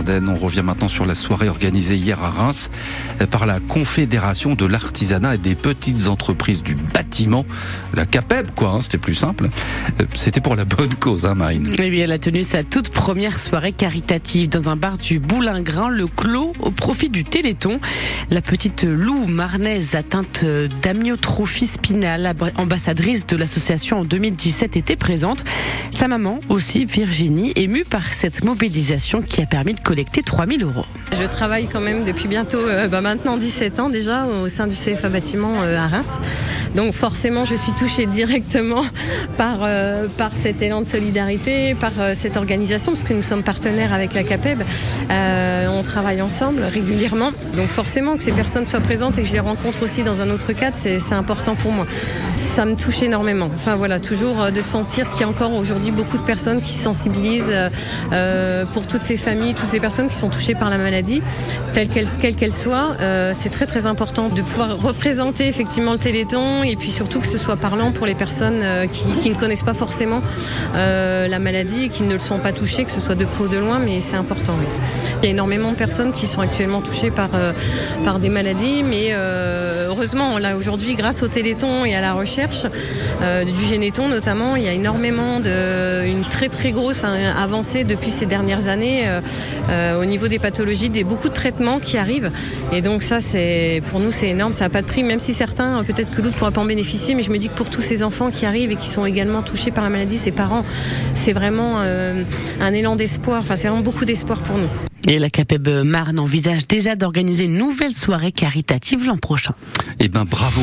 Ardennes. On revient maintenant sur la soirée organisée hier à Reims par la Confédération de l'artisanat et des petites entreprises du bâtiment, la CAPEB, quoi, hein, c'était plus simple. C'était pour la bonne cause, hein, Marine. Eh bien, elle a tenu sa toute première soirée caritative dans un bar du Boulingrin, le Clos, au profit du Téléthon. La petite Lou marnaise atteinte d'amyotrophie spinale, ambassadrice de l'association en 2017, était présente. Sa maman aussi, Virginie, émue par cette mobilisation qui a permis de collecter 3000 euros. Je travaille quand même depuis bientôt, euh, bah maintenant 17 ans déjà, au sein du CFA Bâtiment euh, à Reims. Donc forcément, je suis touchée directement par, euh, par cet élan de solidarité, par cette organisation, parce que nous sommes partenaires avec la CAPEB. on travaille ensemble régulièrement. Donc forcément, que ces personnes soient présentes et que je les rencontre aussi dans un autre cadre, c'est important pour moi. Ça me touche énormément. Enfin voilà, toujours de sentir qu'il y a encore aujourd'hui beaucoup de personnes qui se sensibilisent pour toutes ces familles, toutes ces personnes qui sont touchées par la maladie, telle qu'elle quelle soit. Euh, c'est très très important de pouvoir représenter effectivement le Téléthon et puis surtout que ce soit parlant pour les personnes euh, qui, ne connaissent pas forcément euh, la maladie et qui ne le sont pas touchées, que ce soit de près ou de loin, mais c'est important. Il y a énormément de personnes qui sont actuellement touchées par, par des maladies, mais heureusement, là aujourd'hui, grâce au Téléthon et à la recherche du Généton notamment, il y a énormément de, une très très grosse hein, avancée depuis ces dernières années au niveau des pathologies, des beaucoup de traitements qui arrivent. Et donc ça, c'est pour nous, c'est énorme. Ça n'a pas de prix, même si certains, peut-être que l'autre ne pourra pas en bénéficier. Mais je me dis que pour tous ces enfants qui arrivent et qui sont également touchés par la maladie, ces parents, c'est vraiment euh, un élan d'espoir. Enfin, c'est vraiment beaucoup d'espoir pour nous. Et la CAPEB Marne envisage déjà d'organiser une nouvelle soirée caritative l'an prochain. Eh ben, bravo.